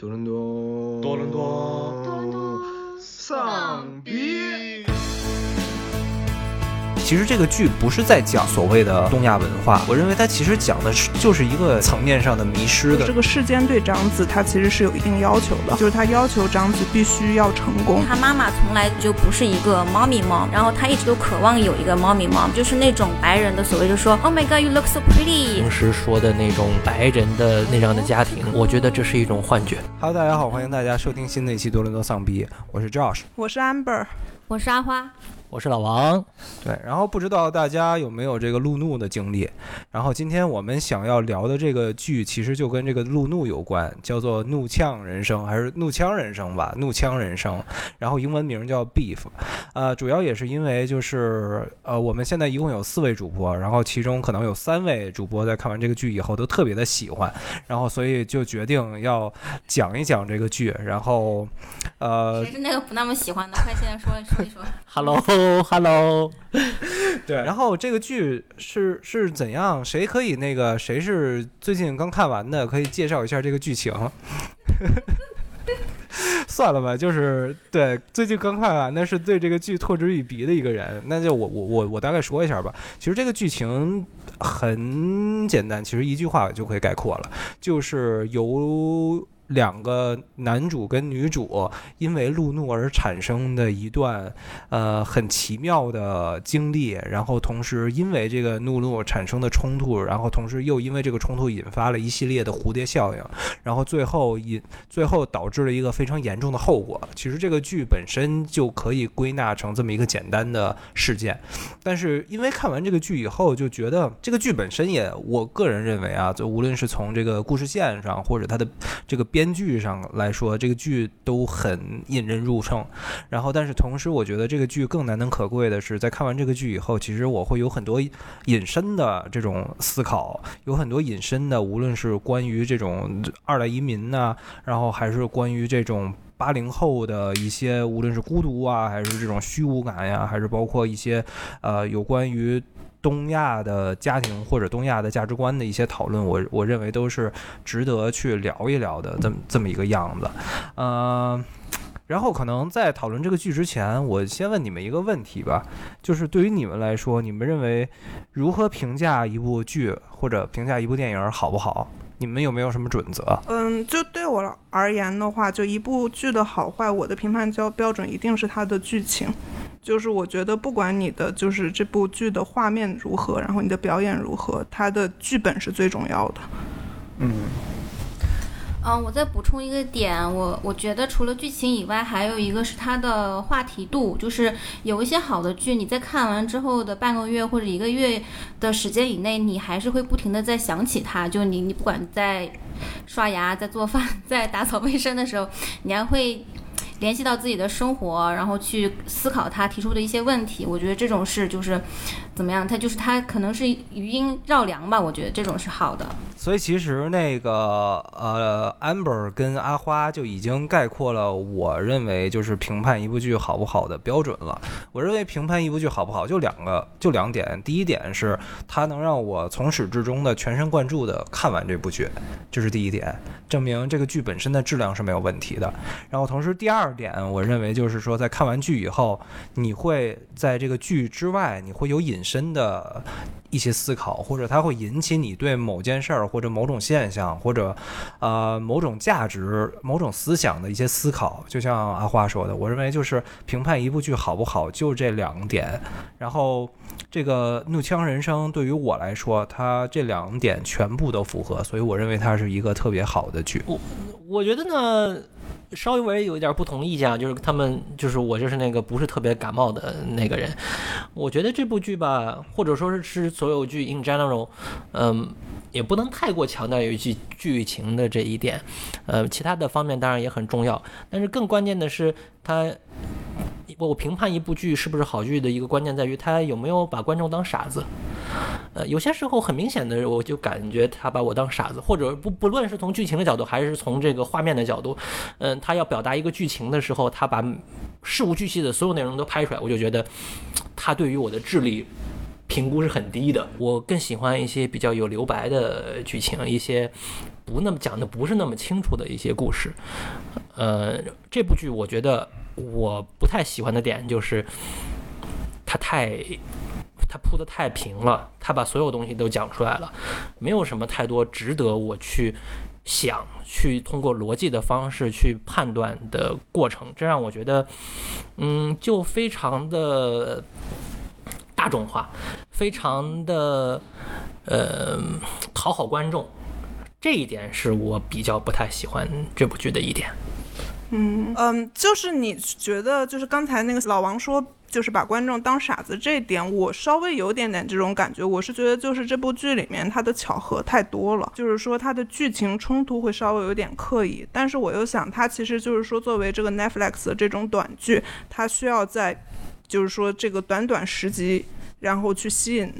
多伦多，多伦多其实这个剧不是在讲所谓的东亚文化，我认为它其实讲的是就是一个层面上的迷失的这。个世间对长子他其实是有一定要求的，就是他要求长子必须要成功。他妈妈从来就不是一个 mommy mom，然后他一直都渴望有一个 mommy mom，就是那种白人的所谓就说 Oh my God, you look so pretty 平。时说的那种白人的那样的家庭，我觉得这是一种幻觉。Hello，大家好，欢迎大家收听新的一期多伦多丧逼，我是 Josh。我是 Amber，我是阿花，我是老王，对，然后不知道大家有没有这个路怒的经历？然后今天我们想要聊的这个剧，其实就跟这个路怒有关，叫做《怒呛人生》还是《怒呛人生》吧，《怒呛人生》，然后英文名叫 Beef。呃，主要也是因为就是呃，我们现在一共有四位主播，然后其中可能有三位主播在看完这个剧以后都特别的喜欢，然后所以就决定要讲一讲这个剧，然后呃谁是那个不那么喜欢的？快现在说说一说。Hello，Hello，对，然后这个剧是是怎样？谁可以那个谁是最近刚看完的，可以介绍一下这个剧情。算了吧，就是对最近刚看完的是对这个剧唾之以鼻的一个人，那就我我我我大概说一下吧。其实这个剧情很简单，其实一句话就可以概括了，就是由两个男主跟女主因为路怒而产生的一段呃很奇妙的经历，然后同时因为这个怒怒产生的冲突，然后同时又因为这个冲突引发了一系列的蝴蝶效应，然后最后引最后导致了一个非常严重的后果。其实这个剧本身就可以归纳成这么一个简单的事件，但是因为看完这个剧以后，就觉得这个剧本身也，我个人认为啊，就无论是从这个故事线上，或者它的这个编编剧上来说，这个剧都很引人入胜。然后，但是同时，我觉得这个剧更难能可贵的是，在看完这个剧以后，其实我会有很多引申的这种思考，有很多引申的，无论是关于这种二代移民呐、然后还是关于这种。八零后的一些，无论是孤独啊，还是这种虚无感呀，还是包括一些，呃，有关于东亚的家庭或者东亚的价值观的一些讨论，我我认为都是值得去聊一聊的这么这么一个样子，呃。然后可能在讨论这个剧之前，我先问你们一个问题吧，就是对于你们来说，你们认为如何评价一部剧或者评价一部电影好不好？你们有没有什么准则？嗯，就对我而言的话，就一部剧的好坏，我的评判标标准一定是它的剧情。就是我觉得，不管你的就是这部剧的画面如何，然后你的表演如何，它的剧本是最重要的。嗯，嗯，我再补充一个点，我我觉得除了剧情以外，还有一个是它的话题度，就是有一些好的剧，你在看完之后的半个月或者一个月的时间以内，你还是会不停的在想起它，就你你不管在刷牙、在做饭、在打扫卫生的时候，你还会。联系到自己的生活，然后去思考他提出的一些问题，我觉得这种事就是怎么样？它就是它可能是余音绕梁吧，我觉得这种是好的。所以其实那个呃，amber 跟阿花就已经概括了我认为就是评判一部剧好不好的标准了。我认为评判一部剧好不好就两个，就两点。第一点是它能让我从始至终的全神贯注的看完这部剧，这是第一点，证明这个剧本身的质量是没有问题的。然后同时第二点，我认为就是说在看完剧以后，你会在这个剧之外，你会有引申的一些思考，或者它会引起你对某件事儿或者某种现象或者呃某种价值、某种思想的一些思考。就像阿花说的，我认为就是评判一部剧好不好，就这两点。然后这个《怒呛人生》对于我来说，它这两点全部都符合，所以我认为它是一个特别好的剧。我我觉得呢，稍微有一点不同意见啊，就是他们就是我就是那个不是特别感冒的那个人。我觉得这部剧吧，或者说是是所有剧 in general，嗯，也不能太过强调有一句剧情的这一点，呃，其他的方面当然也很重要，但是更关键的是它。我评判一部剧是不是好剧的一个关键在于他有没有把观众当傻子。呃，有些时候很明显的，我就感觉他把我当傻子，或者不不论是从剧情的角度，还是从这个画面的角度，嗯，他要表达一个剧情的时候，他把事无巨细的所有内容都拍出来，我就觉得他对于我的智力评估是很低的。我更喜欢一些比较有留白的剧情，一些不那么讲的不是那么清楚的一些故事。呃，这部剧我觉得我不太喜欢的点就是它太。它铺的太平了，它把所有东西都讲出来了，没有什么太多值得我去想、去通过逻辑的方式去判断的过程，这让我觉得，嗯，就非常的大众化，非常的呃讨好观众，这一点是我比较不太喜欢这部剧的一点。嗯嗯，就是你觉得，就是刚才那个老王说，就是把观众当傻子这一点，我稍微有点点这种感觉。我是觉得，就是这部剧里面它的巧合太多了，就是说它的剧情冲突会稍微有点刻意。但是我又想，它其实就是说，作为这个 Netflix 的这种短剧，它需要在，就是说这个短短十集，然后去吸引。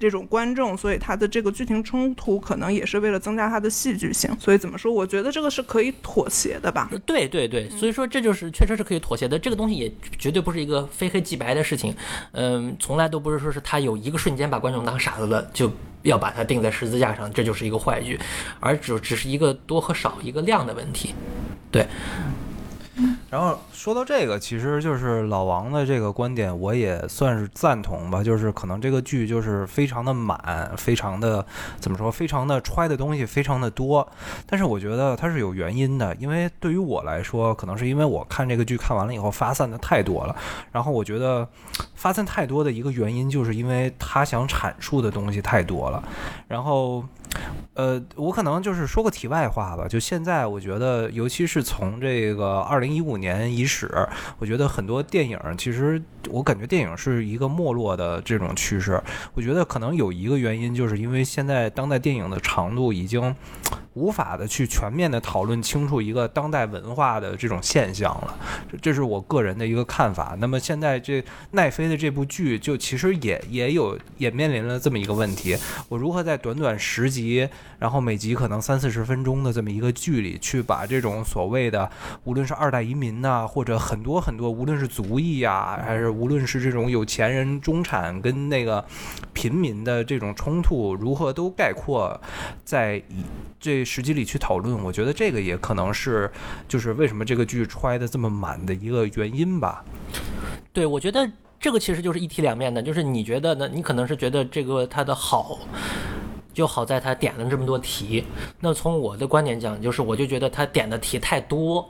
这种观众，所以他的这个剧情冲突可能也是为了增加他的戏剧性。所以怎么说？我觉得这个是可以妥协的吧。对对对，所以说这就是确实是可以妥协的。这个东西也绝对不是一个非黑即白的事情。嗯，从来都不是说是他有一个瞬间把观众当傻子了，就要把它钉在十字架上，这就是一个坏剧，而只只是一个多和少、一个量的问题。对。然后说到这个，其实就是老王的这个观点，我也算是赞同吧。就是可能这个剧就是非常的满，非常的怎么说，非常的揣的东西非常的多。但是我觉得它是有原因的，因为对于我来说，可能是因为我看这个剧看完了以后发散的太多了。然后我觉得发散太多的一个原因，就是因为他想阐述的东西太多了。然后。呃，我可能就是说个题外话吧。就现在，我觉得，尤其是从这个二零一五年伊始，我觉得很多电影，其实我感觉电影是一个没落的这种趋势。我觉得可能有一个原因，就是因为现在当代电影的长度已经无法的去全面的讨论清楚一个当代文化的这种现象了。这是我个人的一个看法。那么现在这奈飞的这部剧，就其实也也有也面临了这么一个问题：我如何在短短十集。然后每集可能三四十分钟的这么一个剧里，去把这种所谓的，无论是二代移民呐，或者很多很多，无论是族裔呀，还是无论是这种有钱人、中产跟那个平民的这种冲突，如何都概括在这十集里去讨论，我觉得这个也可能是就是为什么这个剧揣的这么满的一个原因吧。对，我觉得这个其实就是一体两面的，就是你觉得呢？你可能是觉得这个它的好。就好在他点了这么多题，那从我的观点讲，就是我就觉得他点的题太多，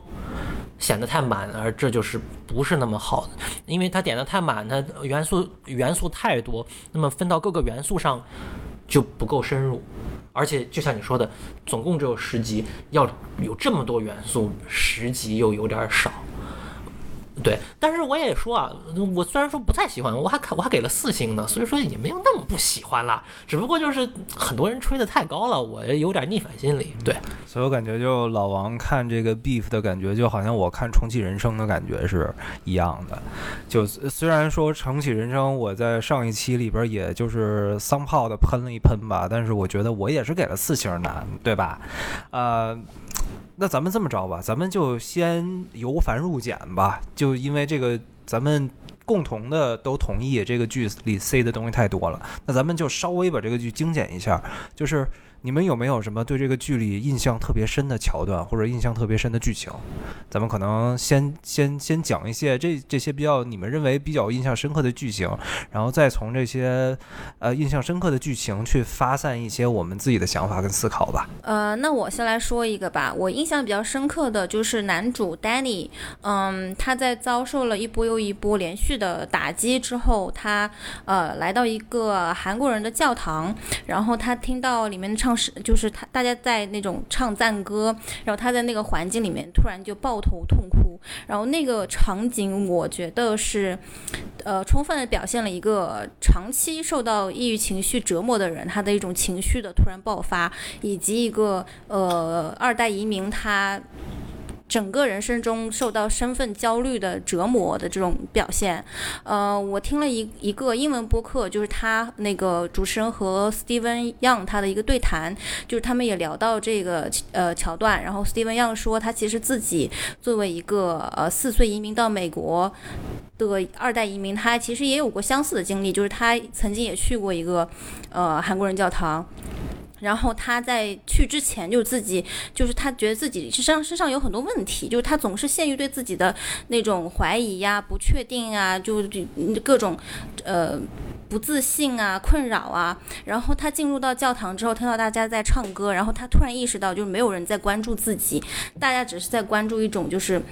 显得太满，而这就是不是那么好的，因为它点的太满，它元素元素太多，那么分到各个元素上就不够深入，而且就像你说的，总共只有十集，要有这么多元素，十集又有点少。对，但是我也说啊，我虽然说不太喜欢，我还看我还给了四星呢，所以说也没有那么不喜欢了，只不过就是很多人吹的太高了，我有点逆反心理。对，所以我感觉就老王看这个 Beef 的感觉，就好像我看重启人生的感觉是一样的。就虽然说重启人生，我在上一期里边也就是桑炮的喷了一喷吧，但是我觉得我也是给了四星的，对吧？呃。那咱们这么着吧，咱们就先由繁入简吧。就因为这个，咱们共同的都同意这个剧里塞的东西太多了。那咱们就稍微把这个剧精简一下，就是。你们有没有什么对这个剧里印象特别深的桥段，或者印象特别深的剧情？咱们可能先先先讲一些这这些比较你们认为比较印象深刻的剧情，然后再从这些呃印象深刻的剧情去发散一些我们自己的想法跟思考吧。呃，那我先来说一个吧。我印象比较深刻的就是男主 Danny，嗯，他在遭受了一波又一波连续的打击之后，他呃来到一个韩国人的教堂，然后他听到里面的唱。是，就是他，大家在那种唱赞歌，然后他在那个环境里面突然就抱头痛哭，然后那个场景，我觉得是，呃，充分的表现了一个长期受到抑郁情绪折磨的人他的一种情绪的突然爆发，以及一个呃二代移民他。整个人生中受到身份焦虑的折磨的这种表现。呃，我听了一一个英文播客，就是他那个主持人和 Steven Young 他的一个对谈，就是他们也聊到这个呃桥段。然后 Steven Young 说，他其实自己作为一个呃四岁移民到美国的二代移民，他其实也有过相似的经历，就是他曾经也去过一个呃韩国人教堂。然后他在去之前就自己就是他觉得自己身上身上有很多问题，就是他总是陷于对自己的那种怀疑呀、不确定啊，就就各种呃不自信啊、困扰啊。然后他进入到教堂之后，听到大家在唱歌，然后他突然意识到，就是没有人在关注自己，大家只是在关注一种就是。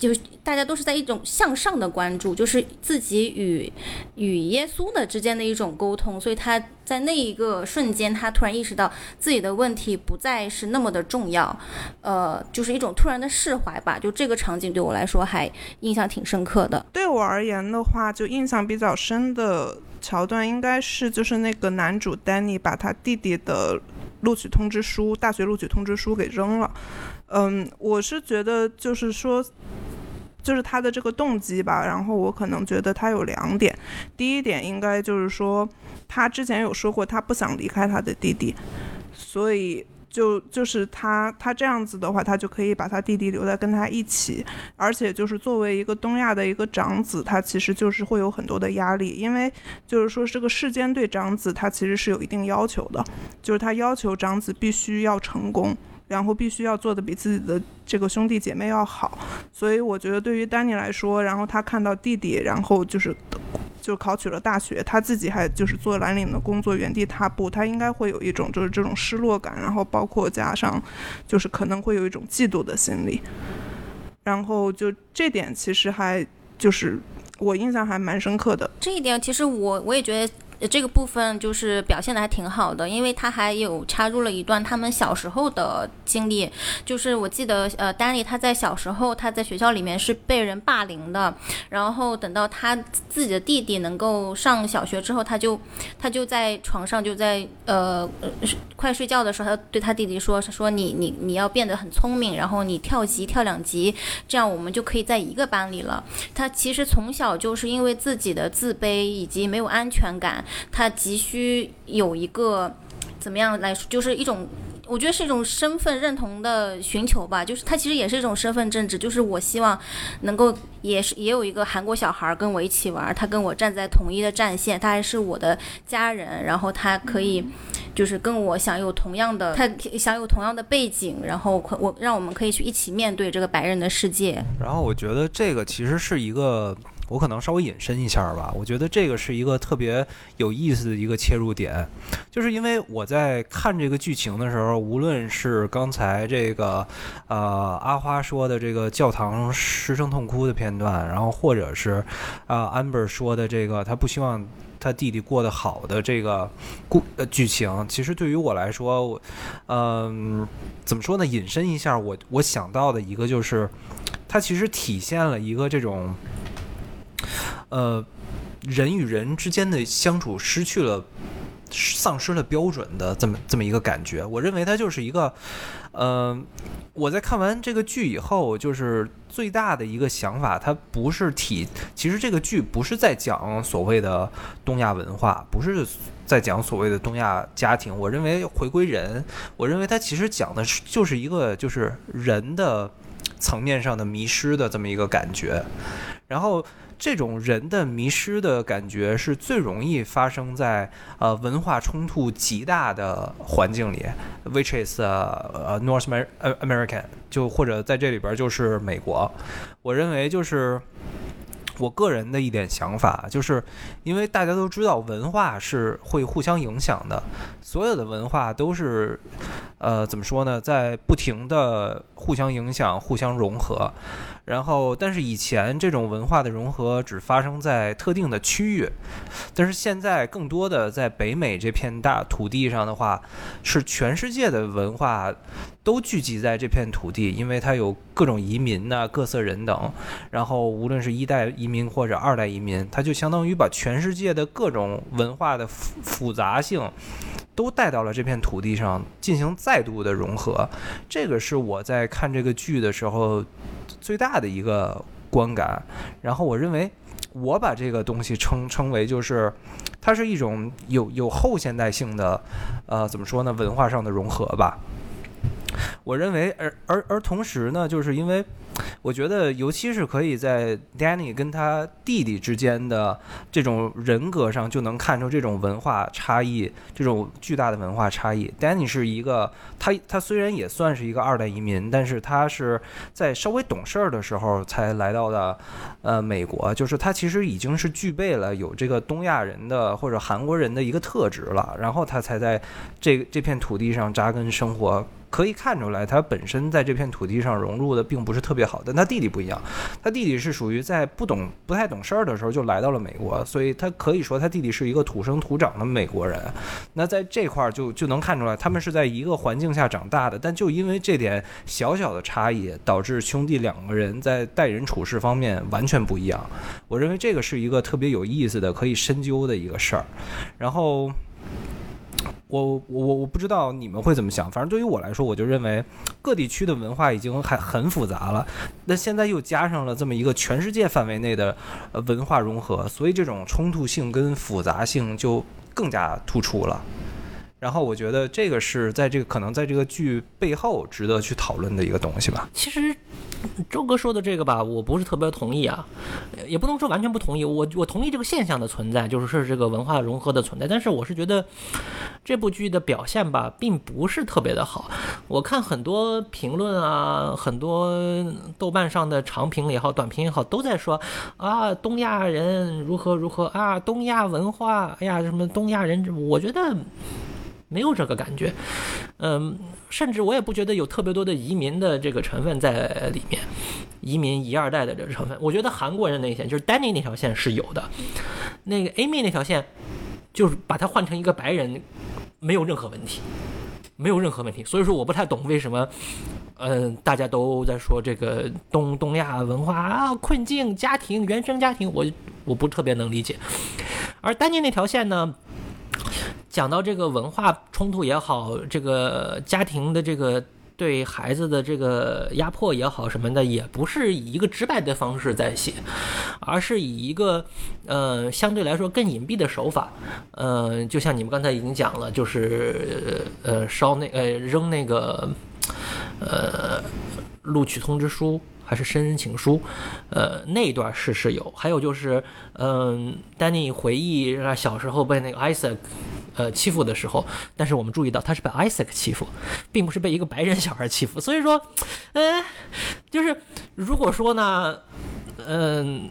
就大家都是在一种向上的关注，就是自己与与耶稣的之间的一种沟通，所以他在那一个瞬间，他突然意识到自己的问题不再是那么的重要，呃，就是一种突然的释怀吧。就这个场景对我来说还印象挺深刻的。对我而言的话，就印象比较深的桥段应该是就是那个男主丹尼把他弟弟的录取通知书、大学录取通知书给扔了。嗯，我是觉得就是说。就是他的这个动机吧，然后我可能觉得他有两点，第一点应该就是说，他之前有说过他不想离开他的弟弟，所以就就是他他这样子的话，他就可以把他弟弟留在跟他一起，而且就是作为一个东亚的一个长子，他其实就是会有很多的压力，因为就是说这个世间对长子他其实是有一定要求的，就是他要求长子必须要成功。然后必须要做的比自己的这个兄弟姐妹要好，所以我觉得对于丹尼来说，然后他看到弟弟，然后就是 就考取了大学，他自己还就是做蓝领的工作，原地踏步，他应该会有一种就是这种失落感，然后包括加上就是可能会有一种嫉妒的心理，然后就这点其实还就是我印象还蛮深刻的。这一点其实我我也觉得。这个部分就是表现的还挺好的，因为他还有插入了一段他们小时候的经历。就是我记得，呃，丹尼他在小时候他在学校里面是被人霸凌的，然后等到他自己的弟弟能够上小学之后，他就他就在床上就在呃快睡觉的时候，他对他弟弟说说你你你要变得很聪明，然后你跳级跳两级，这样我们就可以在一个班里了。他其实从小就是因为自己的自卑以及没有安全感。他急需有一个怎么样来说，就是一种，我觉得是一种身份认同的寻求吧。就是他其实也是一种身份政治，就是我希望能够也是也有一个韩国小孩跟我一起玩，他跟我站在同一的战线，他还是我的家人，然后他可以就是跟我享有同样的，他享有同样的背景，然后我让我们可以去一起面对这个白人的世界。然后我觉得这个其实是一个。我可能稍微引申一下吧，我觉得这个是一个特别有意思的一个切入点，就是因为我在看这个剧情的时候，无论是刚才这个呃阿花说的这个教堂失声痛哭的片段，然后或者是啊 amber 说的这个他不希望他弟弟过得好的这个故呃剧情，其实对于我来说，我嗯怎么说呢？引申一下，我我想到的一个就是，它其实体现了一个这种。呃，人与人之间的相处失去了、丧失了标准的这么这么一个感觉。我认为它就是一个，呃，我在看完这个剧以后，就是最大的一个想法，它不是体，其实这个剧不是在讲所谓的东亚文化，不是在讲所谓的东亚家庭。我认为回归人，我认为它其实讲的是就是一个就是人的层面上的迷失的这么一个感觉，然后。这种人的迷失的感觉是最容易发生在呃文化冲突极大的环境里，which is 呃 North American，就或者在这里边就是美国。我认为就是我个人的一点想法，就是因为大家都知道文化是会互相影响的，所有的文化都是呃怎么说呢，在不停的互相影响、互相融合。然后，但是以前这种文化的融合只发生在特定的区域，但是现在更多的在北美这片大土地上的话，是全世界的文化都聚集在这片土地，因为它有各种移民呐、各色人等。然后，无论是一代移民或者二代移民，他就相当于把全世界的各种文化的复复杂性都带到了这片土地上，进行再度的融合。这个是我在看这个剧的时候最大的一个观感。然后我认为，我把这个东西称称为就是。它是一种有有后现代性的，呃，怎么说呢？文化上的融合吧。我认为，而而而同时呢，就是因为我觉得，尤其是可以在 Danny 跟他弟弟之间的这种人格上，就能看出这种文化差异，这种巨大的文化差异。Danny 是一个，他他虽然也算是一个二代移民，但是他是在稍微懂事儿的时候才来到的，呃，美国，就是他其实已经是具备了有这个东亚人的或者韩国人的一个特质了，然后他才在这这片土地上扎根生活。可以看出来，他本身在这片土地上融入的并不是特别好，但他弟弟不一样，他弟弟是属于在不懂、不太懂事儿的时候就来到了美国，所以他可以说他弟弟是一个土生土长的美国人。那在这块儿就就能看出来，他们是在一个环境下长大的，但就因为这点小小的差异，导致兄弟两个人在待人处事方面完全不一样。我认为这个是一个特别有意思的、可以深究的一个事儿。然后。我我我我不知道你们会怎么想，反正对于我来说，我就认为各地区的文化已经还很复杂了，那现在又加上了这么一个全世界范围内的文化融合，所以这种冲突性跟复杂性就更加突出了。然后我觉得这个是在这个可能在这个剧背后值得去讨论的一个东西吧。其实周哥说的这个吧，我不是特别同意啊，也不能说完全不同意。我我同意这个现象的存在，就是是这个文化融合的存在。但是我是觉得这部剧的表现吧，并不是特别的好。我看很多评论啊，很多豆瓣上的长评也好，短评也好，都在说啊，东亚人如何如何啊，东亚文化，哎呀，什么东亚人，我觉得。没有这个感觉，嗯，甚至我也不觉得有特别多的移民的这个成分在里面，移民一二代的这个成分，我觉得韩国人那一线就是 Danny 那条线是有的，那个 Amy 那条线就是把它换成一个白人，没有任何问题，没有任何问题，所以说我不太懂为什么，嗯，大家都在说这个东东亚文化啊困境家庭原生家庭，我我不特别能理解，而丹尼那条线呢？讲到这个文化冲突也好，这个家庭的这个对孩子的这个压迫也好什么的，也不是以一个直白的方式在写，而是以一个呃相对来说更隐蔽的手法，呃，就像你们刚才已经讲了，就是呃烧那呃扔那个呃录取通知书。还是生人情书，呃，那一段是是有，还有就是，嗯，丹尼回忆小时候被那个 Isaac，呃，欺负的时候，但是我们注意到他是被 Isaac 欺负，并不是被一个白人小孩欺负，所以说，嗯，就是如果说呢。嗯，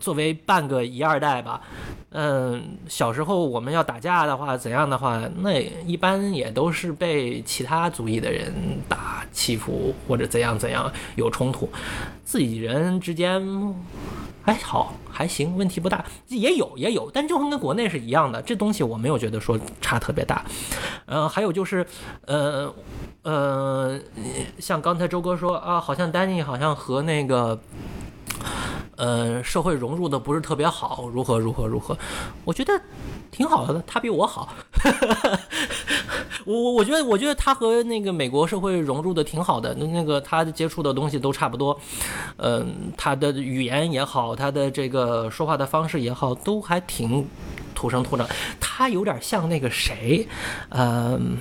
作为半个一二代吧，嗯，小时候我们要打架的话，怎样的话，那一般也都是被其他族裔的人打欺负或者怎样怎样有冲突，自己人之间哎好还行，问题不大，也有也有，但就跟国内是一样的，这东西我没有觉得说差特别大。嗯，还有就是，呃呃，像刚才周哥说啊，好像丹尼好像和那个。呃，社会融入的不是特别好，如何如何如何？我觉得挺好的，他比我好。我我我觉得我觉得他和那个美国社会融入的挺好的，那那个他接触的东西都差不多。嗯，他的语言也好，他的这个说话的方式也好，都还挺土生土长。他有点像那个谁，嗯，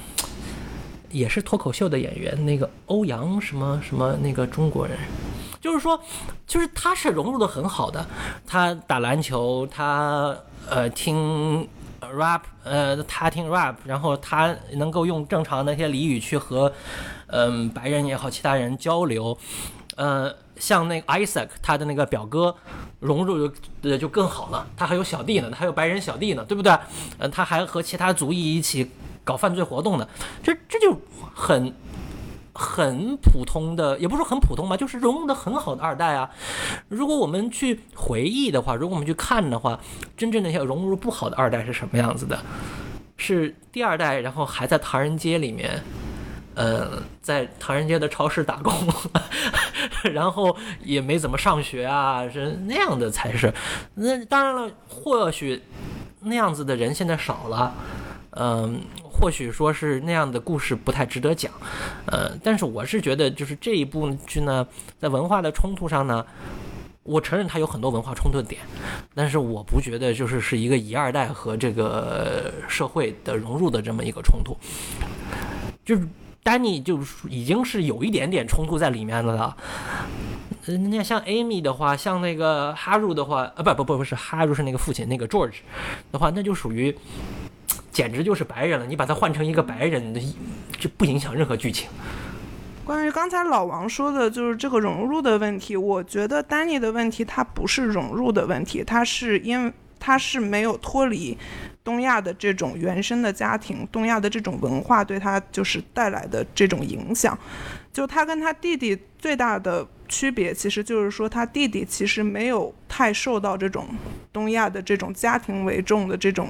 也是脱口秀的演员，那个欧阳什么什么那个中国人。就是说，就是他是融入的很好的，他打篮球，他呃听 rap，呃他听 rap，然后他能够用正常的那些俚语去和嗯白人也好，其他人交流，呃像那个 Isaac 他的那个表哥融入就就更好了，他还有小弟呢，他还有白人小弟呢，对不对？嗯，他还和其他族裔一起搞犯罪活动呢，这这就很。很普通的，也不是说很普通吧，就是融入的很好的二代啊。如果我们去回忆的话，如果我们去看的话，真正那些融入不好的二代是什么样子的？是第二代，然后还在唐人街里面，呃，在唐人街的超市打工，然后也没怎么上学啊，是那样的才是。那当然了，或许那样子的人现在少了，嗯，或许说是那样的故事不太值得讲，呃，但是我是觉得，就是这一部剧呢，在文化的冲突上呢。我承认它有很多文化冲突点，但是我不觉得就是是一个一二代和这个社会的融入的这么一个冲突，就是丹尼就已经是有一点点冲突在里面的了。那像 Amy 的话，像那个哈鲁的话，啊不不不不是哈鲁是那个父亲，那个 George 的话，那就属于简直就是白人了。你把他换成一个白人，就不影响任何剧情。关于刚才老王说的，就是这个融入的问题，我觉得丹尼的问题，他不是融入的问题，他是因为他是没有脱离东亚的这种原生的家庭，东亚的这种文化对他就是带来的这种影响。就他跟他弟弟最大的区别，其实就是说他弟弟其实没有太受到这种东亚的这种家庭为重的这种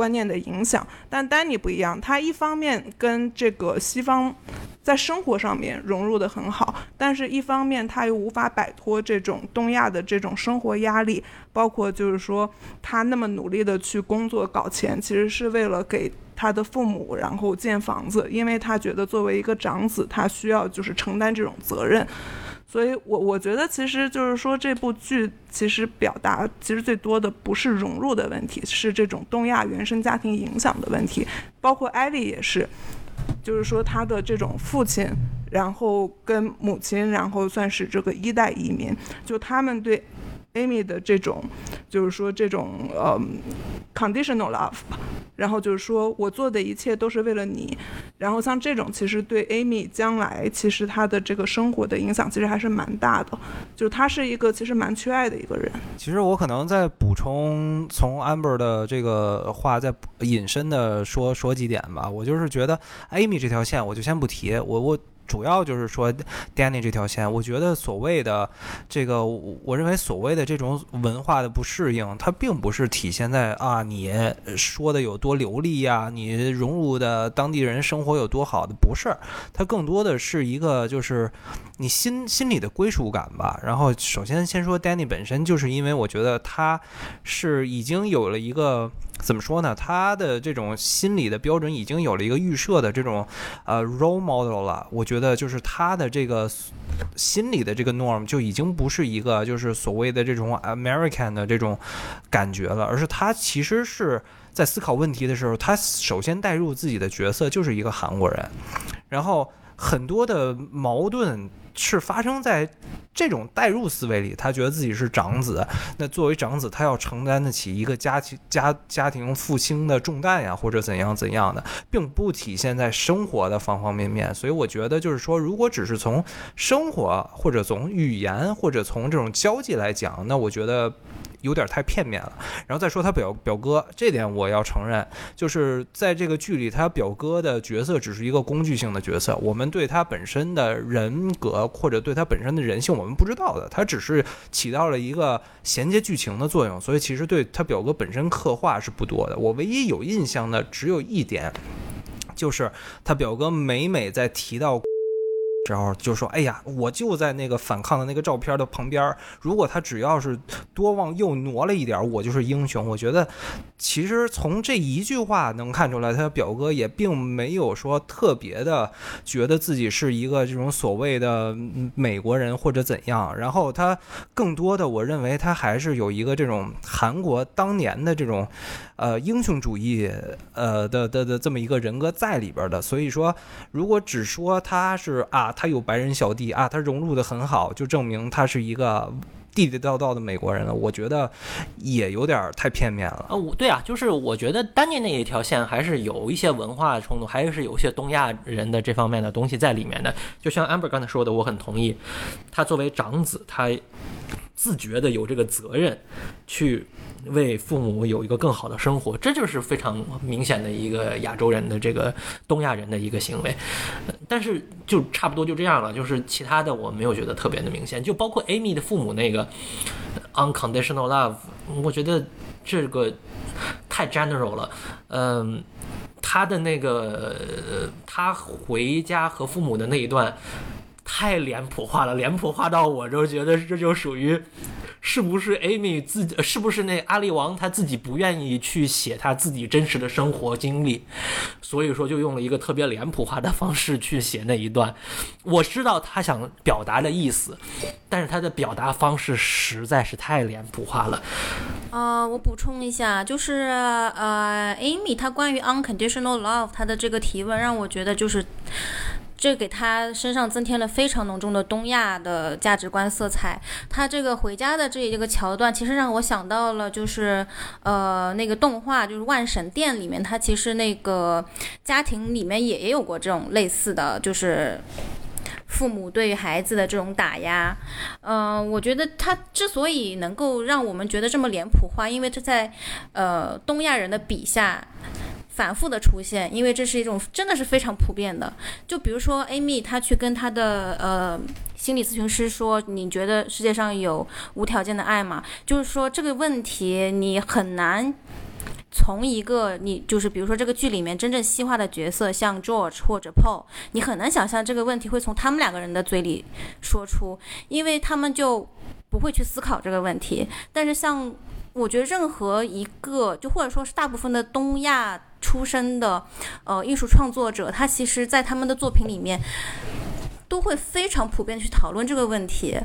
观念的影响，但丹尼不一样，他一方面跟这个西方。在生活上面融入的很好，但是一方面他又无法摆脱这种东亚的这种生活压力，包括就是说他那么努力的去工作搞钱，其实是为了给他的父母然后建房子，因为他觉得作为一个长子，他需要就是承担这种责任。所以我我觉得其实就是说这部剧其实表达其实最多的不是融入的问题，是这种东亚原生家庭影响的问题，包括艾莉也是。就是说，她的这种父亲，然后跟母亲，然后算是这个一代移民，就他们对 Amy 的这种，就是说这种呃 conditional love。然后就是说我做的一切都是为了你，然后像这种其实对 Amy 将来其实她的这个生活的影响其实还是蛮大的，就是她是一个其实蛮缺爱的一个人。其实我可能再补充，从 Amber 的这个话再引申的说说几点吧。我就是觉得 Amy 这条线我就先不提，我我。主要就是说，Danny 这条线，我觉得所谓的这个，我认为所谓的这种文化的不适应，它并不是体现在啊你说的有多流利呀，你融入的当地人生活有多好的，不是，它更多的是一个就是你心心里的归属感吧。然后首先先说 Danny 本身，就是因为我觉得他是已经有了一个。怎么说呢？他的这种心理的标准已经有了一个预设的这种呃 role model 了。我觉得就是他的这个心理的这个 norm 就已经不是一个就是所谓的这种 American 的这种感觉了，而是他其实是在思考问题的时候，他首先带入自己的角色就是一个韩国人，然后很多的矛盾。是发生在这种代入思维里，他觉得自己是长子，那作为长子，他要承担得起一个家庭家家庭父亲的重担呀，或者怎样怎样的，并不体现在生活的方方面面。所以我觉得，就是说，如果只是从生活或者从语言或者从这种交际来讲，那我觉得。有点太片面了，然后再说他表表哥这点，我要承认，就是在这个剧里，他表哥的角色只是一个工具性的角色，我们对他本身的人格或者对他本身的人性，我们不知道的，他只是起到了一个衔接剧情的作用，所以其实对他表哥本身刻画是不多的。我唯一有印象的只有一点，就是他表哥每每在提到。时候就说：“哎呀，我就在那个反抗的那个照片的旁边。如果他只要是多往右挪了一点，我就是英雄。”我觉得，其实从这一句话能看出来，他表哥也并没有说特别的觉得自己是一个这种所谓的美国人或者怎样。然后他更多的，我认为他还是有一个这种韩国当年的这种呃英雄主义呃的的的这么一个人格在里边的。所以说，如果只说他是啊。他有白人小弟啊，他融入的很好，就证明他是一个地地道道的美国人了。我觉得也有点太片面了。啊，我对啊，就是我觉得丹尼那一条线还是有一些文化冲突，还是有一些东亚人的这方面的东西在里面的。就像 Amber 刚才说的，我很同意。他作为长子，他自觉的有这个责任去。为父母有一个更好的生活，这就是非常明显的一个亚洲人的这个东亚人的一个行为。但是就差不多就这样了，就是其他的我没有觉得特别的明显，就包括 Amy 的父母那个 unconditional love，我觉得这个太 general 了。嗯，他的那个他回家和父母的那一段。太脸谱化了，脸谱化到我就觉得这就属于。是不是 Amy 自己？是不是那阿里王他自己不愿意去写他自己真实的生活经历，所以说就用了一个特别脸谱化的方式去写那一段。我知道他想表达的意思，但是他的表达方式实在是太脸谱化了。呃，我补充一下，就是呃，Amy 他关于 unconditional love 他的这个提问，让我觉得就是。这给他身上增添了非常浓重的东亚的价值观色彩。他这个回家的这一个桥段，其实让我想到了，就是呃那个动画，就是《万神殿》里面，他其实那个家庭里面也也有过这种类似的，就是父母对孩子的这种打压。嗯，我觉得他之所以能够让我们觉得这么脸谱化，因为他在呃东亚人的笔下。反复的出现，因为这是一种真的是非常普遍的。就比如说，Amy 她去跟她的呃心理咨询师说：“你觉得世界上有无条件的爱吗？”就是说这个问题你很难从一个你就是比如说这个剧里面真正细化的角色，像 George 或者 Paul，你很难想象这个问题会从他们两个人的嘴里说出，因为他们就不会去思考这个问题。但是像我觉得任何一个，就或者说是大部分的东亚。出身的，呃，艺术创作者，他其实，在他们的作品里面，都会非常普遍的去讨论这个问题。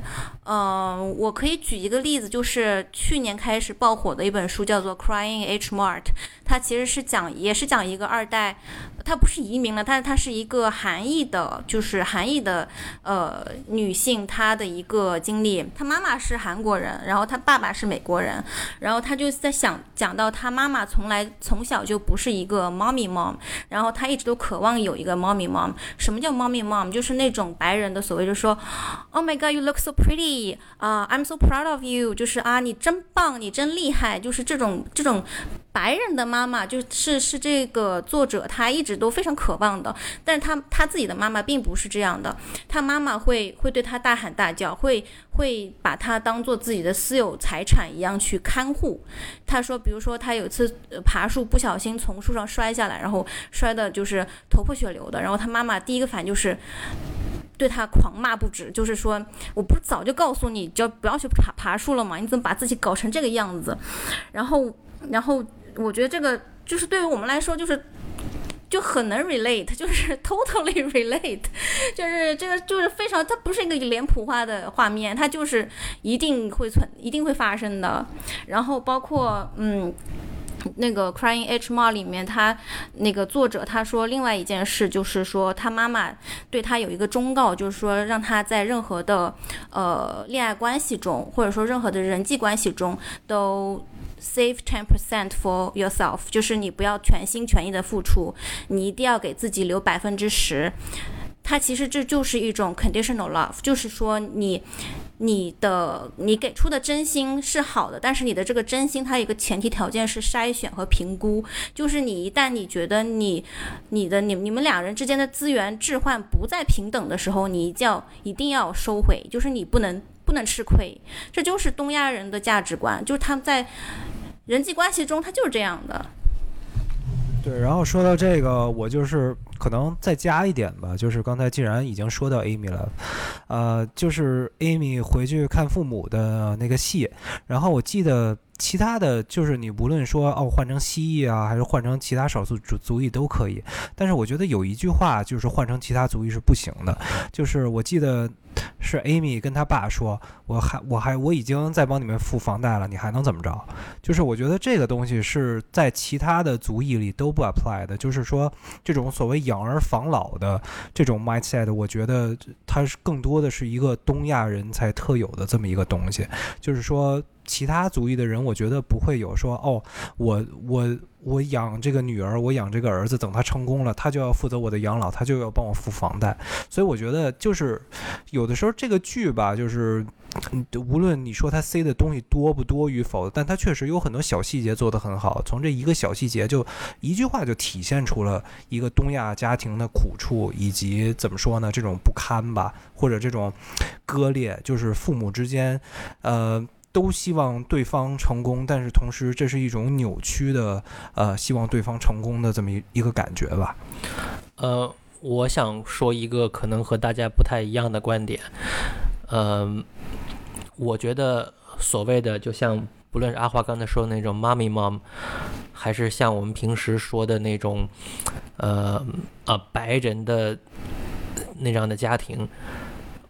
嗯，我可以举一个例子，就是去年开始爆火的一本书，叫做《Crying H Mart》，它其实是讲，也是讲一个二代。她不是移民了，她她是一个韩裔的，就是韩裔的呃女性，她的一个经历。她妈妈是韩国人，然后她爸爸是美国人，然后她就在想讲到她妈妈从来从小就不是一个 mommy mom，然后她一直都渴望有一个 mommy mom。什么叫 mommy mom？就是那种白人的所谓，就说 Oh my God, you look so pretty 啊，I'm so proud of you，就是啊你真棒，你真厉害，就是这种这种。白人的妈妈就是是这个作者，他一直都非常渴望的，但是他他自己的妈妈并不是这样的，他妈妈会会对他大喊大叫，会会把他当做自己的私有财产一样去看护。他说，比如说他有一次爬树不小心从树上摔下来，然后摔的就是头破血流的，然后他妈妈第一个反应就是对他狂骂不止，就是说我不是早就告诉你就不要去爬爬树了吗？你怎么把自己搞成这个样子？然后然后。我觉得这个就是对于我们来说，就是就很能 relate，就是 totally relate，就是这个就是非常，它不是一个脸谱化的画面，它就是一定会存，一定会发生的。然后包括嗯，那个 Crying H m a r 里面，他那个作者他说另外一件事，就是说他妈妈对他有一个忠告，就是说让他在任何的呃恋爱关系中，或者说任何的人际关系中都。Save ten percent for yourself，就是你不要全心全意的付出，你一定要给自己留百分之十。它其实这就是一种 conditional love，就是说你你的你给出的真心是好的，但是你的这个真心它有一个前提条件是筛选和评估，就是你一旦你觉得你你的你你们两人之间的资源置换不再平等的时候，你一定要一定要收回，就是你不能。不能吃亏，这就是东亚人的价值观，就是他们在人际关系中，他就是这样的。对，然后说到这个，我就是可能再加一点吧，就是刚才既然已经说到 Amy 了，呃，就是 Amy 回去看父母的那个戏，然后我记得。其他的就是你无论说哦换成蜥蜴啊，还是换成其他少数族族裔都可以，但是我觉得有一句话就是换成其他族裔是不行的，就是我记得是 Amy 跟他爸说，我还我还我已经在帮你们付房贷了，你还能怎么着？就是我觉得这个东西是在其他的族裔里都不 apply 的，就是说这种所谓养儿防老的这种 mindset，我觉得它是更多的是一个东亚人才特有的这么一个东西，就是说。其他族裔的人，我觉得不会有说哦，我我我养这个女儿，我养这个儿子，等他成功了，他就要负责我的养老，他就要帮我付房贷。所以我觉得就是有的时候这个剧吧，就是无论你说他塞的东西多不多与否，但他确实有很多小细节做得很好。从这一个小细节，就一句话就体现出了一个东亚家庭的苦处，以及怎么说呢，这种不堪吧，或者这种割裂，就是父母之间，呃。都希望对方成功，但是同时这是一种扭曲的，呃，希望对方成功的这么一一个感觉吧。呃，我想说一个可能和大家不太一样的观点。嗯、我觉得所谓的就像不论是阿花刚才说的那种 mommy mom，还是像我们平时说的那种，呃啊白人的那样的家庭，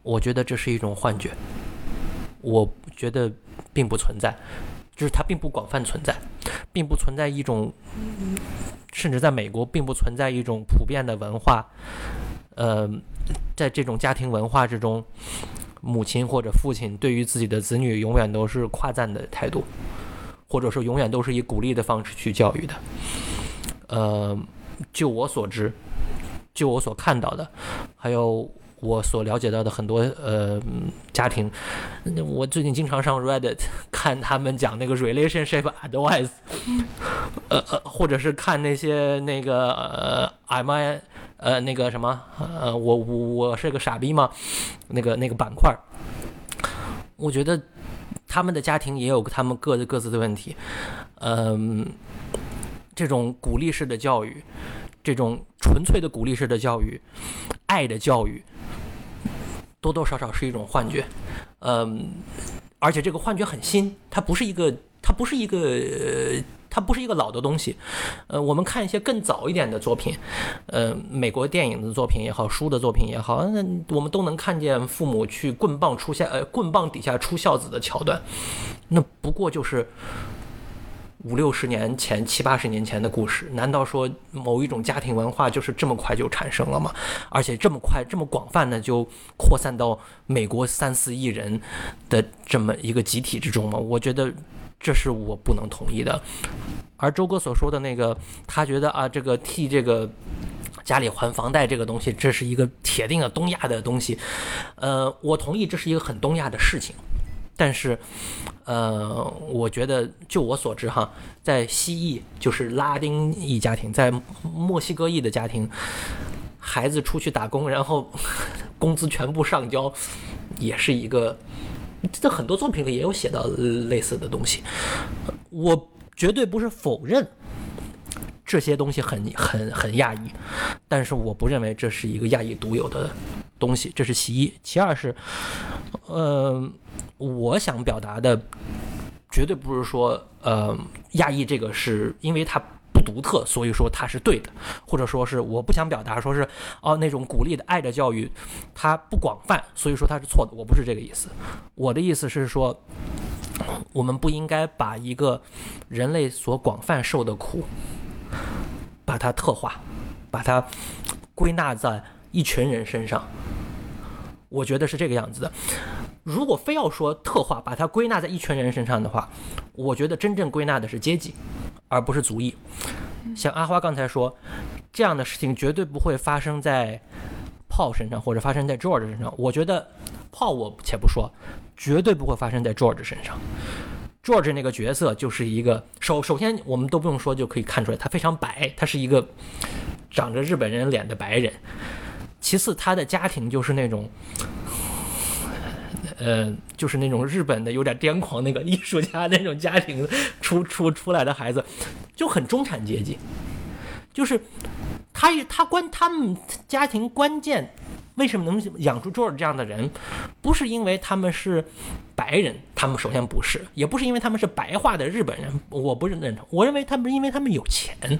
我觉得这是一种幻觉。我觉得并不存在，就是它并不广泛存在，并不存在一种，甚至在美国并不存在一种普遍的文化，呃，在这种家庭文化之中，母亲或者父亲对于自己的子女永远都是夸赞的态度，或者说永远都是以鼓励的方式去教育的。呃，就我所知，就我所看到的，还有我所了解到的很多呃家庭，我最近经常上 Reddit 看他们讲那个 relationship advice，呃呃，或者是看那些那个呃 Am I 呃那个什么呃我我我是个傻逼吗？那个那个板块，我觉得他们的家庭也有他们各自各自的问题，嗯、这种鼓励式的教育，这种纯粹的鼓励式的教育，爱的教育，多多少少是一种幻觉，嗯，而且这个幻觉很新，它不是一个，它不是一个，它不是一个老的东西，呃，我们看一些更早一点的作品，呃，美国电影的作品也好，书的作品也好，那我们都能看见父母去棍棒出现，呃，棍棒底下出孝子的桥段，那不过就是五六十年前、七八十年前的故事，难道说某一种家庭文化就是这么快就产生了吗？而且这么快、这么广泛的就扩散到美国三四亿人的这么一个集体之中吗？我觉得这是我不能同意的。而周哥所说的那个，他觉得啊，这个替这个。家里还房贷这个东西，这是一个铁定的东亚的东西，呃，我同意这是一个很东亚的事情，但是，呃，我觉得就我所知哈，在西裔就是拉丁裔家庭，在墨西哥裔的家庭，孩子出去打工，然后 工资全部上交，也是一个，这很多作品里也有写到类似的东西。我绝对不是否认这些东西很很很亚裔，但是我不认为这是一个亚裔独有的东西，这是其一。其二是，呃，我想表达的绝对不是说，呃，亚裔这个是因为它不独特，所以说它是对的，或者说是我不想表达说是哦那种鼓励的爱的教育它不广泛，所以说它是错的，我不是这个意思。我的意思是说，我们不应该把一个人类所广泛受的苦，把它特化，把它归纳在一群人身上。我觉得是这个样子的。如果非要说特化，把它归纳在一群人身上的话，我觉得真正归纳的是阶级，而不是族裔。像阿花刚才说，这样的事情绝对不会发生在 Paul 身上，或者发生在 George 身上。我觉得 Paul 我且不说，绝对不会发生在 George 身上。George 那个角色就是一个首首先我们都不用说就可以看出来，他非常白，他是一个长着日本人脸的白人。其次，他的家庭就是那种，呃，就是那种日本的有点癫狂那个艺术家那种家庭出 出出来的孩子，就很中产阶级。就是他他关他们家庭关键为什么能养出 George 这样的人，不是因为他们是白人，他们首先不是，也不是因为他们是白化的日本人，我不是认同。我认为他们是因为他们有钱，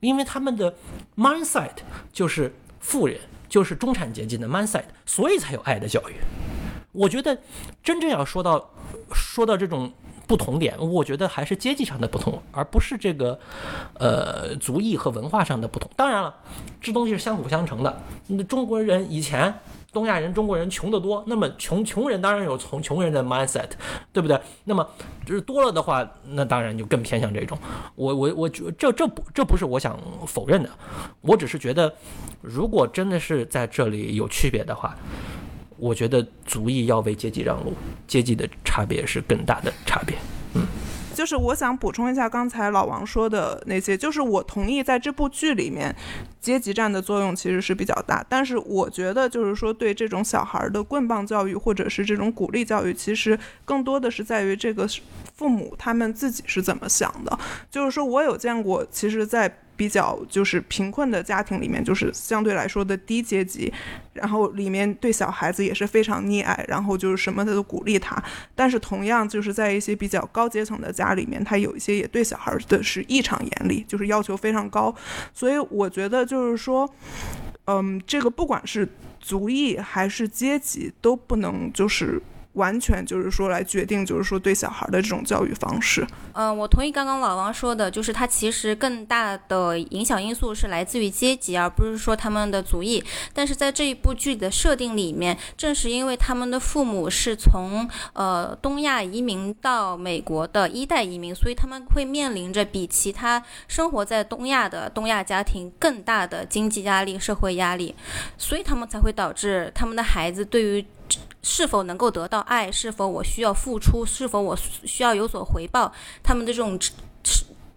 因为他们的 mindset 就是富人，就是中产阶级的 mindset，所以才有爱的教育。我觉得真正要说到说到这种不同点，我觉得还是阶级上的不同，而不是这个呃族裔和文化上的不同。当然了，这东西是相辅相成的。那中国人以前。东亚人、中国人穷得多，那么穷穷人当然有穷穷人的 mindset，对不对？那么就是多了的话，那当然就更偏向这种。我我我觉这这不这不是我想否认的，我只是觉得，如果真的是在这里有区别的话，我觉得足以要为阶级让路，阶级的差别是更大的差别。嗯就是我想补充一下刚才老王说的那些，就是我同意在这部剧里面，阶级战的作用其实是比较大。但是我觉得就是说对这种小孩的棍棒教育或者是这种鼓励教育，其实更多的是在于这个父母他们自己是怎么想的。就是说我有见过，其实，在比较就是贫困的家庭里面，就是相对来说的低阶级，然后里面对小孩子也是非常溺爱，然后就是什么他都鼓励他。但是同样就是在一些比较高阶层的家里面，他有一些也对小孩的是异常严厉，就是要求非常高。所以我觉得就是说，嗯，这个不管是族裔还是阶级，都不能就是。完全就是说来决定，就是说对小孩的这种教育方式。嗯，我同意刚刚老王说的，就是他其实更大的影响因素是来自于阶级，而不是说他们的族裔。但是在这一部剧的设定里面，正是因为他们的父母是从呃东亚移民到美国的一代移民，所以他们会面临着比其他生活在东亚的东亚家庭更大的经济压力、社会压力，所以他们才会导致他们的孩子对于。是否能够得到爱？是否我需要付出？是否我需要有所回报？他们的这种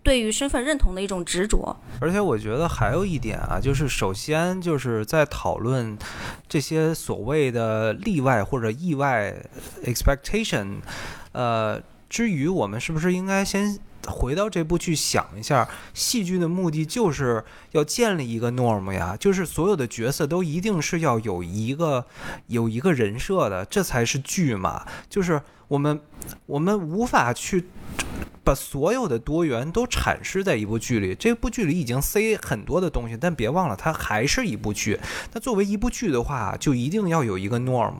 对于身份认同的一种执着。而且我觉得还有一点啊，就是首先就是在讨论这些所谓的例外或者意外 expectation，呃，之余，我们是不是应该先？回到这部剧想一下，戏剧的目的就是要建立一个 norm 呀，就是所有的角色都一定是要有一个有一个人设的，这才是剧嘛。就是我们我们无法去。把所有的多元都阐释在一部剧里，这部剧里已经塞很多的东西，但别忘了它还是一部剧。那作为一部剧的话，就一定要有一个 norm。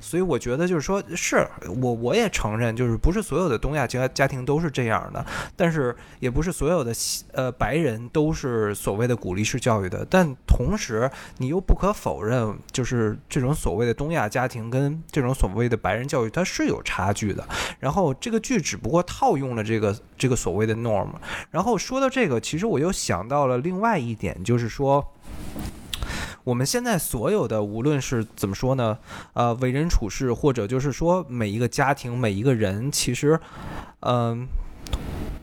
所以我觉得就是说，是我我也承认，就是不是所有的东亚家家庭都是这样的，但是也不是所有的呃白人都是所谓的鼓励式教育的。但同时，你又不可否认，就是这种所谓的东亚家庭跟这种所谓的白人教育，它是有差距剧的。然后这个剧只不过套用了这个。这个所谓的 norm，然后说到这个，其实我又想到了另外一点，就是说，我们现在所有的无论是怎么说呢，呃，为人处事，或者就是说每一个家庭、每一个人，其实，嗯，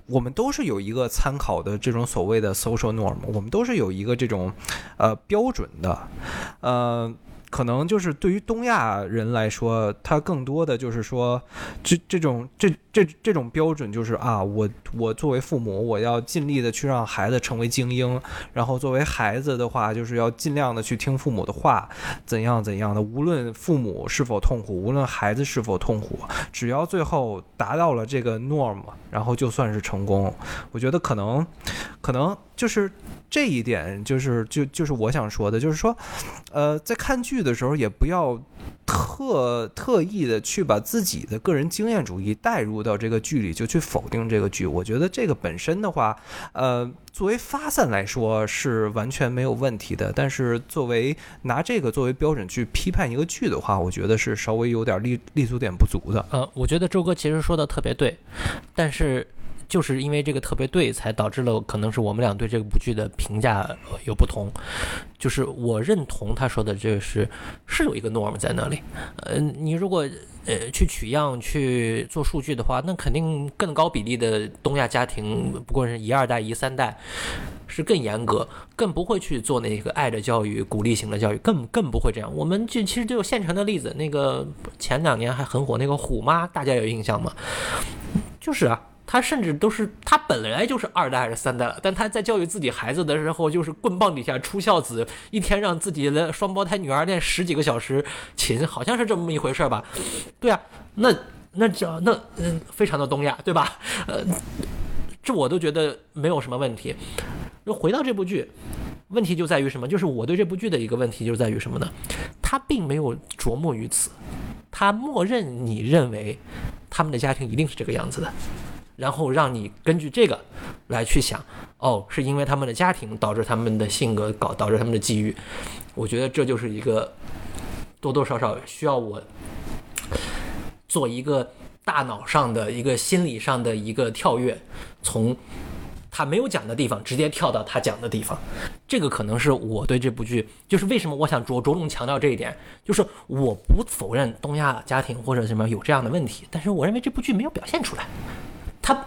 我们都是有一个参考的这种所谓的 social norm，我们都是有一个这种呃标准的，呃。可能就是对于东亚人来说，他更多的就是说，这这种这这这种标准就是啊，我我作为父母，我要尽力的去让孩子成为精英，然后作为孩子的话，就是要尽量的去听父母的话，怎样怎样的，无论父母是否痛苦，无论孩子是否痛苦，只要最后达到了这个 norm，然后就算是成功。我觉得可能，可能就是这一点，就是就就是我想说的，就是说，呃，在看剧。的时候也不要特特意的去把自己的个人经验主义带入到这个剧里，就去否定这个剧。我觉得这个本身的话，呃，作为发散来说是完全没有问题的。但是作为拿这个作为标准去批判一个剧的话，我觉得是稍微有点立立足点不足的。呃，我觉得周哥其实说的特别对，但是。就是因为这个特别对，才导致了可能是我们俩对这部剧的评价有不同。就是我认同他说的，这是是有一个 norm 在那里。呃，你如果呃去取样去做数据的话，那肯定更高比例的东亚家庭，不管是一二代、一三代，是更严格，更不会去做那个爱的教育、鼓励型的教育，更更不会这样。我们就其实就有现成的例子，那个前两年还很火那个虎妈，大家有印象吗？就是啊。他甚至都是他本来就是二代还是三代了，但他在教育自己孩子的时候，就是棍棒底下出孝子，一天让自己的双胞胎女儿练十几个小时琴，好像是这么一回事吧？对啊，那那这那嗯，非常的东亚，对吧？呃，这我都觉得没有什么问题。又回到这部剧，问题就在于什么？就是我对这部剧的一个问题就在于什么呢？他并没有琢磨于此，他默认你认为他们的家庭一定是这个样子的。然后让你根据这个来去想，哦，是因为他们的家庭导致他们的性格搞导致他们的际遇，我觉得这就是一个多多少少需要我做一个大脑上的一个心理上的一个跳跃，从他没有讲的地方直接跳到他讲的地方，这个可能是我对这部剧就是为什么我想着着重强调这一点，就是我不否认东亚家庭或者什么有这样的问题，但是我认为这部剧没有表现出来。他，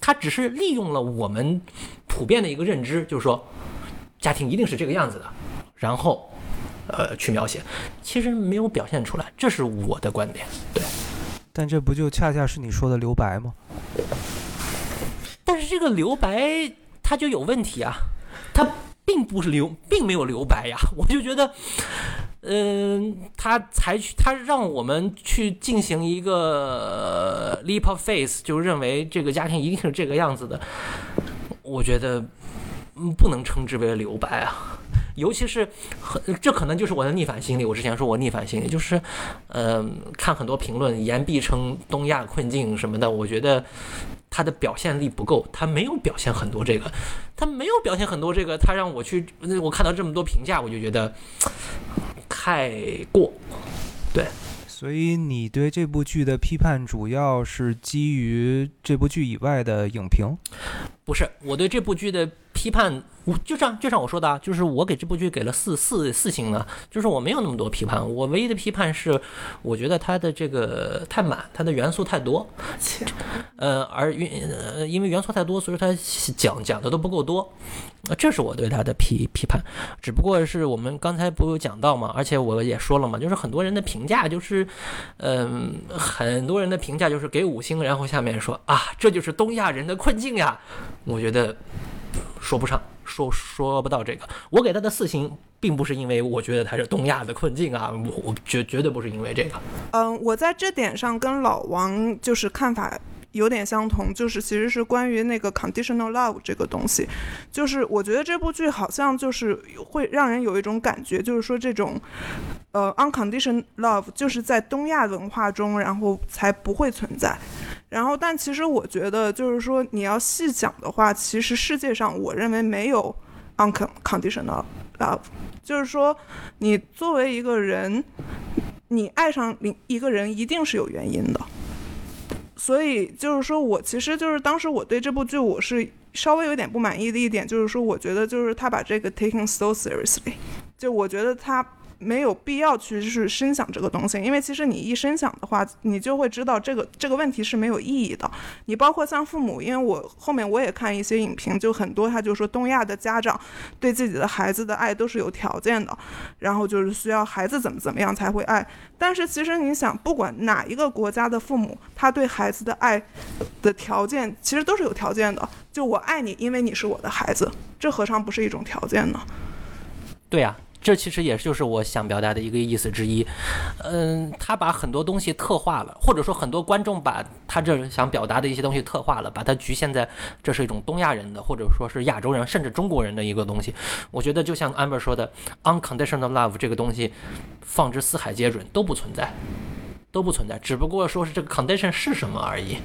他只是利用了我们普遍的一个认知，就是说，家庭一定是这个样子的，然后呃去描写，其实没有表现出来，这是我的观点。对，但这不就恰恰是你说的留白吗？但是这个留白它就有问题啊，它并不是留，并没有留白呀，我就觉得。嗯，他采取他让我们去进行一个 leap of faith，就认为这个家庭一定是这个样子的。我觉得，嗯，不能称之为留白啊。尤其是很，这可能就是我的逆反心理。我之前说我逆反心理，就是，嗯，看很多评论，言必称东亚困境什么的，我觉得他的表现力不够，他没有表现很多这个，他没有表现很多这个，他让我去，我看到这么多评价，我就觉得。太过，对，所以你对这部剧的批判主要是基于这部剧以外的影评？不是，我对这部剧的批判。我就像就像我说的，就是我给这部剧给了四四四星呢，就是我没有那么多批判，我唯一的批判是，我觉得它的这个太满，它的元素太多，呃，而因呃因为元素太多，所以它讲讲的都不够多，这是我对它的批批判。只不过是我们刚才不有讲到嘛，而且我也说了嘛，就是很多人的评价就是，嗯，很多人的评价就是给五星，然后下面说啊，这就是东亚人的困境呀，我觉得说不上。说说不到这个，我给他的四星，并不是因为我觉得他是东亚的困境啊，我我绝绝对不是因为这个。嗯，我在这点上跟老王就是看法有点相同，就是其实是关于那个 conditional love 这个东西，就是我觉得这部剧好像就是会让人有一种感觉，就是说这种呃 unconditional love 就是在东亚文化中，然后才不会存在。然后，但其实我觉得，就是说，你要细讲的话，其实世界上，我认为没有 unconditional love。就是说，你作为一个人，你爱上另一个人，一定是有原因的。所以，就是说我其实就是当时我对这部剧，我是稍微有点不满意的一点，就是说，我觉得就是他把这个 taking so seriously，就我觉得他。没有必要去是深想这个东西，因为其实你一深想的话，你就会知道这个这个问题是没有意义的。你包括像父母，因为我后面我也看一些影评，就很多他就说东亚的家长对自己的孩子的爱都是有条件的，然后就是需要孩子怎么怎么样才会爱。但是其实你想，不管哪一个国家的父母，他对孩子的爱的条件其实都是有条件的。就我爱你，因为你是我的孩子，这何尝不是一种条件呢？对呀。这其实也就是我想表达的一个意思之一，嗯，他把很多东西特化了，或者说很多观众把他这想表达的一些东西特化了，把它局限在这是一种东亚人的，或者说是亚洲人，甚至中国人的一个东西。我觉得就像 Amber 说的，unconditional love 这个东西，放之四海皆准，都不存在，都不存在，只不过说是这个 condition 是什么而已。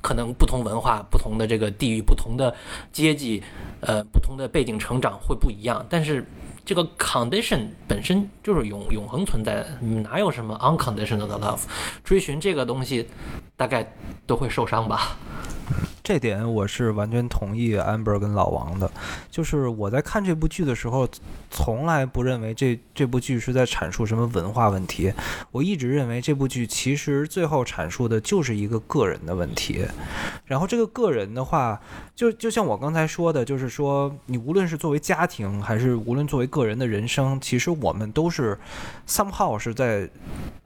可能不同文化、不同的这个地域、不同的阶级，呃，不同的背景成长会不一样，但是。这个 condition 本身就是永永恒存在的，哪有什么 unconditional 的 love？追寻这个东西，大概都会受伤吧。这点我是完全同意 Amber 跟老王的，就是我在看这部剧的时候，从来不认为这这部剧是在阐述什么文化问题，我一直认为这部剧其实最后阐述的就是一个个人的问题。然后这个个人的话，就就像我刚才说的，就是说你无论是作为家庭，还是无论作为个人的人生，其实我们都是 somehow 是在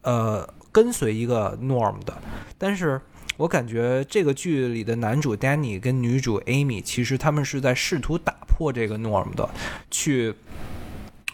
呃跟随一个 norm 的，但是。我感觉这个剧里的男主 Danny 跟女主 Amy，其实他们是在试图打破这个 norm 的，去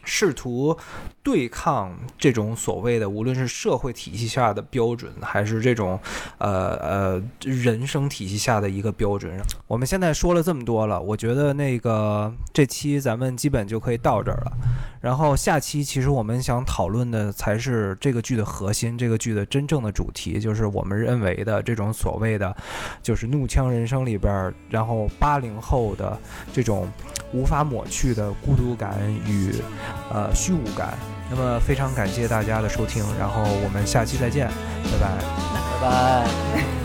试图。对抗这种所谓的，无论是社会体系下的标准，还是这种，呃呃，人生体系下的一个标准。我们现在说了这么多了，我觉得那个这期咱们基本就可以到这儿了。然后下期其实我们想讨论的才是这个剧的核心，这个剧的真正的主题，就是我们认为的这种所谓的，就是《怒呛人生》里边，然后八零后的这种无法抹去的孤独感与呃虚无感。那么非常感谢大家的收听，然后我们下期再见，拜拜，拜拜。